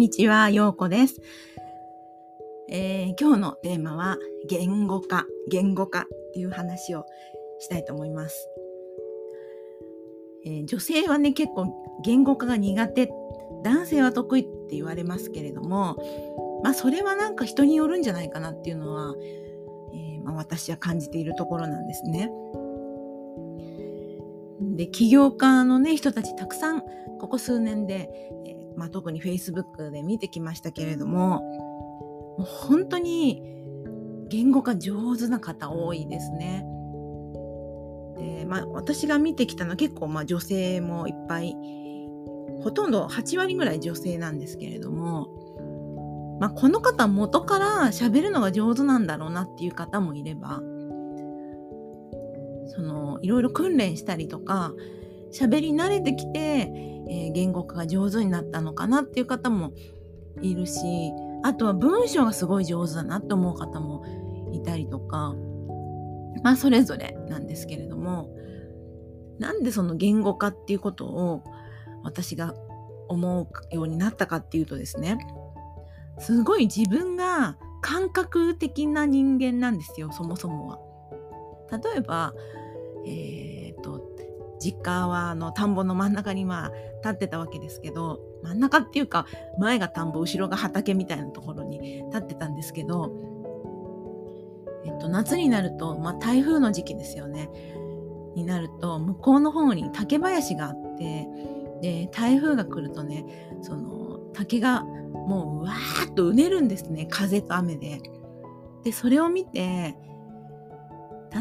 にちは、ようこです、えー、今日のテーマは言語化、言語化っていう話をしたいと思います。えー、女性はね、結構言語化が苦手、男性は得意って言われますけれども、まあそれはなんか人によるんじゃないかなっていうのは、えー、まあ、私は感じているところなんですね。で、起業家のね、人たちたくさんここ数年で、えー、まあ、特に Facebook で見てきましたけれども、もう本当に言語化上手な方多いですね。で、まあ、私が見てきたのは結構、まあ、女性もいっぱい、ほとんど8割ぐらい女性なんですけれども、まあ、この方元から喋るのが上手なんだろうなっていう方もいれば、そのいろいろ訓練したりとか喋り慣れてきて、え、言語化が上手になったのかなっていう方もいるしあとは文章がすごい上手だなって思う方もいたりとかまあそれぞれなんですけれどもなんでその言語化っていうことを私が思うようになったかっていうとですねすごい自分が感覚的な人間なんですよそもそもは。例えばえー、実家はあの田んぼの真ん中にまあ立ってたわけですけど真ん中っていうか前が田んぼ後ろが畑みたいなところに立ってたんですけど、えっと、夏になると、まあ、台風の時期ですよねになると向こうの方に竹林があってで台風が来るとねその竹がもううわーっとうねるんですね風と雨で。でそれを見て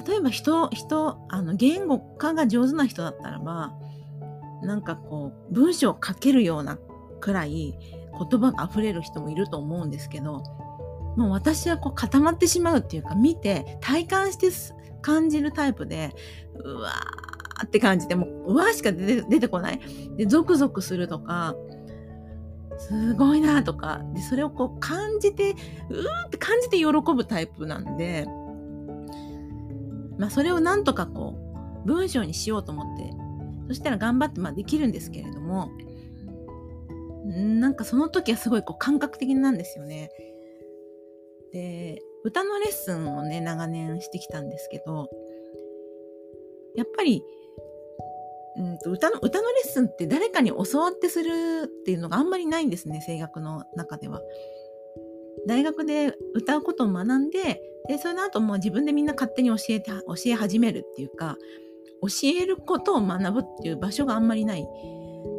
例えば人、人、あの、言語化が上手な人だったらば、なんかこう、文章を書けるようなくらい言葉が溢れる人もいると思うんですけど、もう私はこう固まってしまうっていうか、見て、体感して感じるタイプで、うわーって感じで、もう、うわーしか出て出てこない。で、ゾクゾクするとか、すごいなとか、で、それをこう感じて、うーって感じて喜ぶタイプなんで、まあ、それをなんとかこう文章にしようと思ってそしたら頑張ってまあできるんですけれどもなんかその時はすごいこう感覚的なんですよね。で歌のレッスンをね長年してきたんですけどやっぱりうんと歌の歌のレッスンって誰かに教わってするっていうのがあんまりないんですね声楽の中では。大学で歌うことを学んででその後もう自分でみんな勝手に教えて教え始めるっていうか教えることを学ぶっていう場所があんまりない。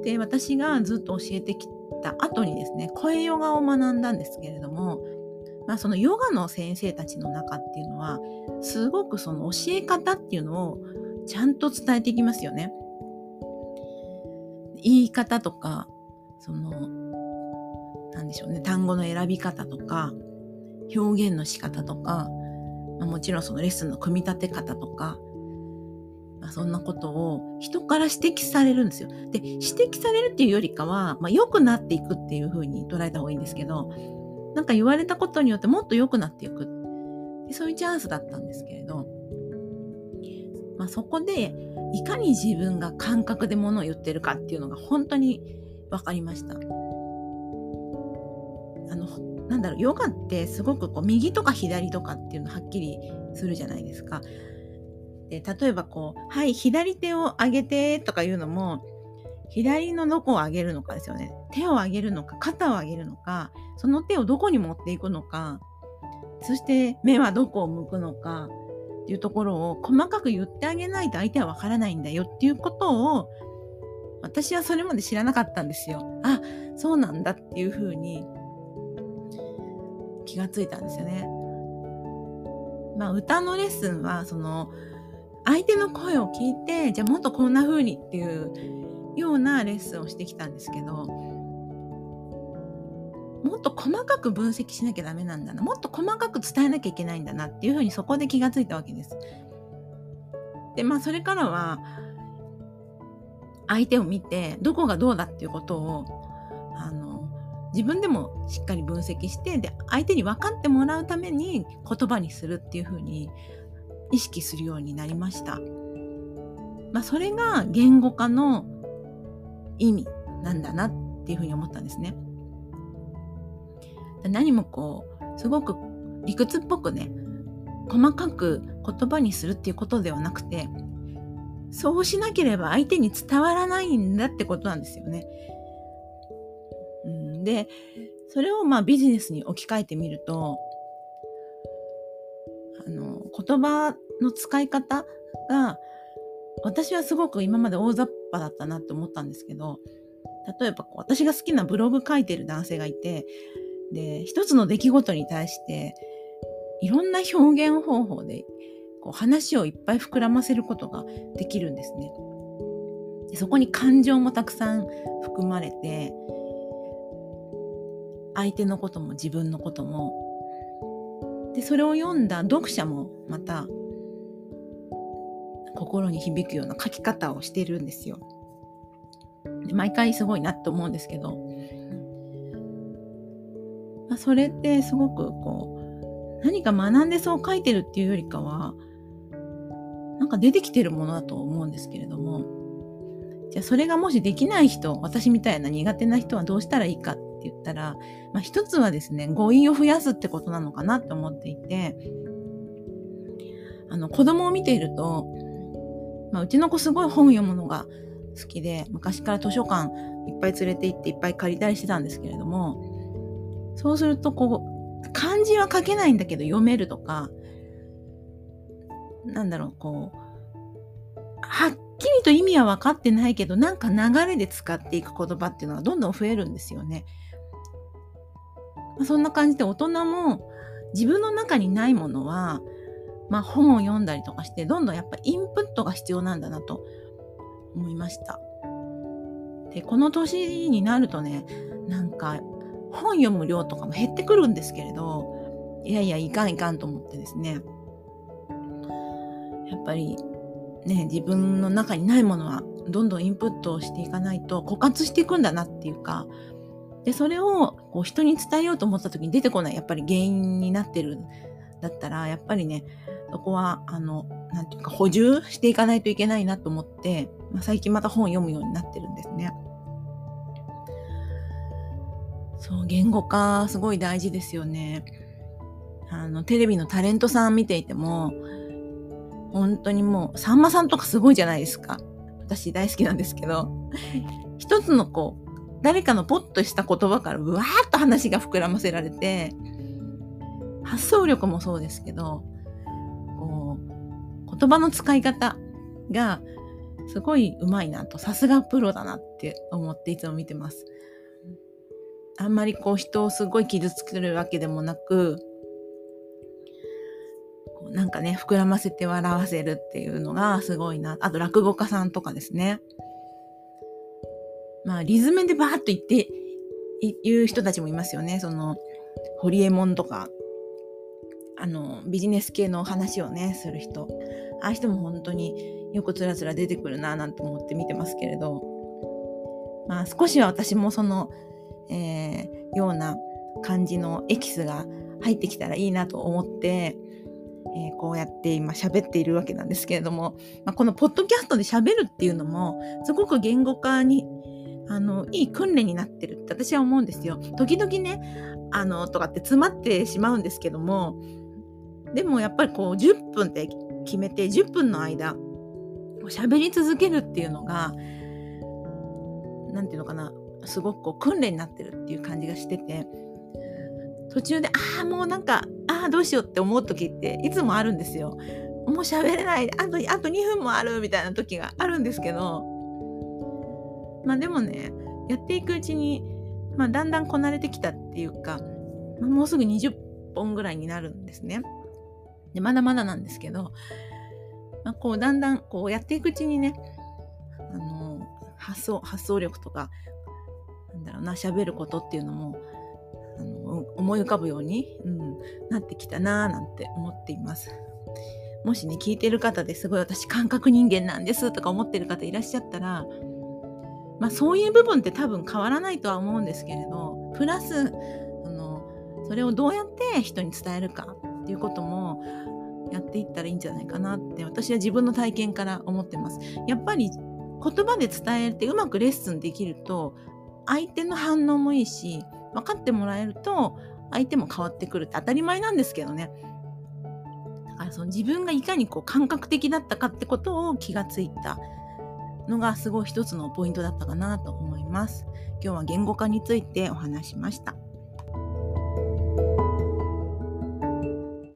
で私がずっと教えてきた後にですね声ヨガを学んだんですけれども、まあ、そのヨガの先生たちの中っていうのはすごくその教え方っていうのをちゃんと伝えていきますよね。言い方とかそのなんでしょうね、単語の選び方とか、表現の仕方とか、まあ、もちろんそのレッスンの組み立て方とか、まあ、そんなことを人から指摘されるんですよ。で、指摘されるっていうよりかは、まあ、良くなっていくっていう風に捉えた方がいいんですけど、なんか言われたことによってもっと良くなっていく。でそういうチャンスだったんですけれど、まあ、そこでいかに自分が感覚でものを言ってるかっていうのが本当に分かりました。あのなんだろうヨガってすごくこう右とか左とかっていうのはっきりするじゃないですか。で例えばこう「はい左手を上げて」とかいうのも左のどこを上げるのかですよね。手を上げるのか肩を上げるのかその手をどこに持っていくのかそして目はどこを向くのかっていうところを細かく言ってあげないと相手はわからないんだよっていうことを私はそれまで知らなかったんですよ。あそうなんだっていうふうにがついたんですよね。まあ、歌のレッスンはその相手の声を聞いてじゃあもっとこんな風にっていうようなレッスンをしてきたんですけどもっと細かく分析しなきゃダメなんだなもっと細かく伝えなきゃいけないんだなっていう風にそこで気がついたわけです。でまあそれからは相手を見てどこがどうだっていうことを自分でもしっかり分析してで相手に分かってもらうために言葉にするっていうふうに意識するようになりました。まあ、それが言語化の意味なんだなっていうふうに思ったんですね。何もこうすごく理屈っぽくね細かく言葉にするっていうことではなくてそうしなければ相手に伝わらないんだってことなんですよね。でそれをまあビジネスに置き換えてみるとあの言葉の使い方が私はすごく今まで大雑把だったなって思ったんですけど例えばこう私が好きなブログ書いてる男性がいてで一つの出来事に対していろんな表現方法でこう話をいっぱい膨らませることができるんですね。でそこに感情もたくさん含まれて相手のことも自分のことも。でそれを読んだ読者もまた心に響くような書き方をしてるんですよ。で毎回すごいなって思うんですけど、まあ、それってすごくこう何か学んでそう書いてるっていうよりかはなんか出てきてるものだと思うんですけれども。じゃあそれがもしできない人私みたいな苦手な人はどうしたらいいかっって言ったら、まあ、一つはですね語彙を増やすってことなのかなって思っていてあの子供を見ているとまあ、うちの子すごい本読むのが好きで、昔から図書館いっぱい連れて行っていっぱい借りたりしてたんですけれども、そうするとこう、漢字は書けないんだけど読めるとか、なんだろう、こう、はっきりと意味は分かってないけど、なんか流れで使っていく言葉っていうのがどんどん増えるんですよね。まあ、そんな感じで大人も自分の中にないものは、まあ、本を読んだりとかしてどんどんやっぱインプットが必要なんだなと思いました。でこの年になるとねなんか本読む量とかも減ってくるんですけれどいやいやいかんいかんと思ってですねやっぱりね自分の中にないものはどんどんインプットをしていかないと枯渇していくんだなっていうかでそれをこう人に伝えようと思った時に出てこないやっぱり原因になってるんだったらやっぱりねそこは、あの、なんていうか補充していかないといけないなと思って、まあ、最近また本読むようになってるんですね。そう、言語化すごい大事ですよね。あの、テレビのタレントさん見ていても、本当にもう、さんまさんとかすごいじゃないですか。私大好きなんですけど、一つのこう、誰かのポッとした言葉からブワーッと話が膨らませられて、発想力もそうですけど、こう言葉の使い方がすごい上手いなと、さすがプロだなって思っていつも見てます。あんまりこう人をすごい傷つけるわけでもなく、なんかね、膨らませて笑わせるっていうのがすごいな。あと落語家さんとかですね。まあ、リズムでバーッと言って、言う人たちもいますよね。その、ホリエモンとか、あの、ビジネス系の話をね、する人。ああいう人も本当によくつらつら出てくるななんて思って見てますけれど、まあ少しは私もその、えー、ような感じのエキスが入ってきたらいいなと思って、えー、こうやって今喋っているわけなんですけれども、まあ、このポッドキャストで喋るっていうのもすごく言語化にあのいい訓練になってるって私は思うんですよ。時々ねあのとかって詰まってしまうんですけどもでもやっぱりこう10分って決めて10分の間喋り続けるっていうのが何て言うのかなすごくこう訓練になってるっていう感じがしてて途中でああもうなんかああどうしようって思う時っていつもあるんですよ。もう喋れないあとあと2分もあるみたいな時があるんですけどまあでもねやっていくうちに、まあ、だんだんこなれてきたっていうか、まあ、もうすぐ20本ぐらいになるんですね。でまだまだなんですけど、まあ、こうだんだんこうやっていくうちにねあの発想発想力とかなんだろうな喋ることっていうのも思い浮かぶように、うん、なってきたなーなんて思っています。もしね聞いてる方ですごい私感覚人間なんですとか思ってる方いらっしゃったらまあそういう部分って多分変わらないとは思うんですけれどプラスあのそれをどうやって人に伝えるかっていうこともやっていったらいいんじゃないかなって私は自分の体験から思ってます。やっぱり言葉で伝えてうまくレッスンできると相手の反応もいいし分かってもらえると相手も変わってくるって当たり前なんですけどね。だからその自分がいかにこう感覚的だったかってことを気がついたのがすごい一つのポイントだったかなと思います。今日は言語化についてお話しました。